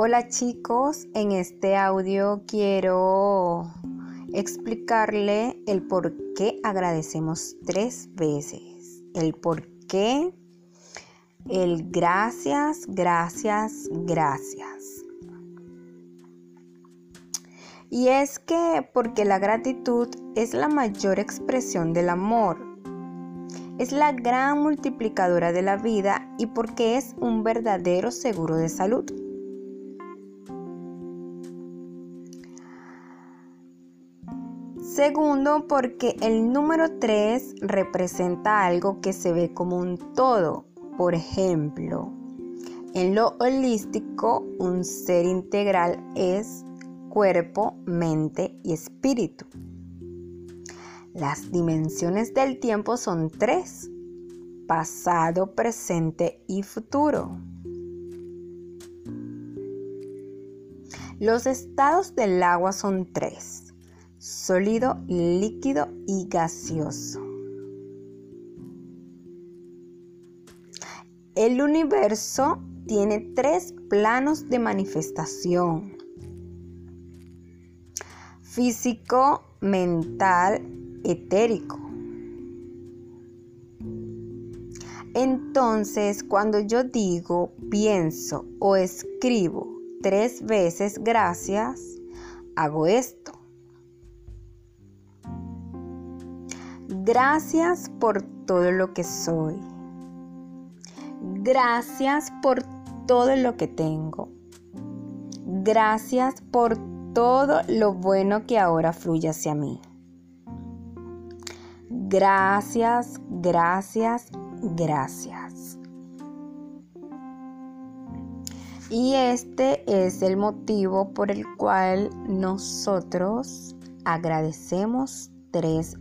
Hola chicos, en este audio quiero explicarle el por qué agradecemos tres veces. El por qué, el gracias, gracias, gracias. Y es que porque la gratitud es la mayor expresión del amor. Es la gran multiplicadora de la vida y porque es un verdadero seguro de salud. Segundo, porque el número 3 representa algo que se ve como un todo. Por ejemplo, en lo holístico, un ser integral es cuerpo, mente y espíritu. Las dimensiones del tiempo son tres, pasado, presente y futuro. Los estados del agua son tres sólido, líquido y gaseoso. El universo tiene tres planos de manifestación. Físico, mental, etérico. Entonces, cuando yo digo, pienso o escribo tres veces gracias, hago esto. Gracias por todo lo que soy. Gracias por todo lo que tengo. Gracias por todo lo bueno que ahora fluye hacia mí. Gracias, gracias, gracias. Y este es el motivo por el cual nosotros agradecemos tres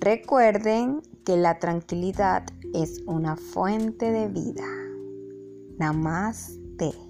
Recuerden que la tranquilidad es una fuente de vida. Namaste.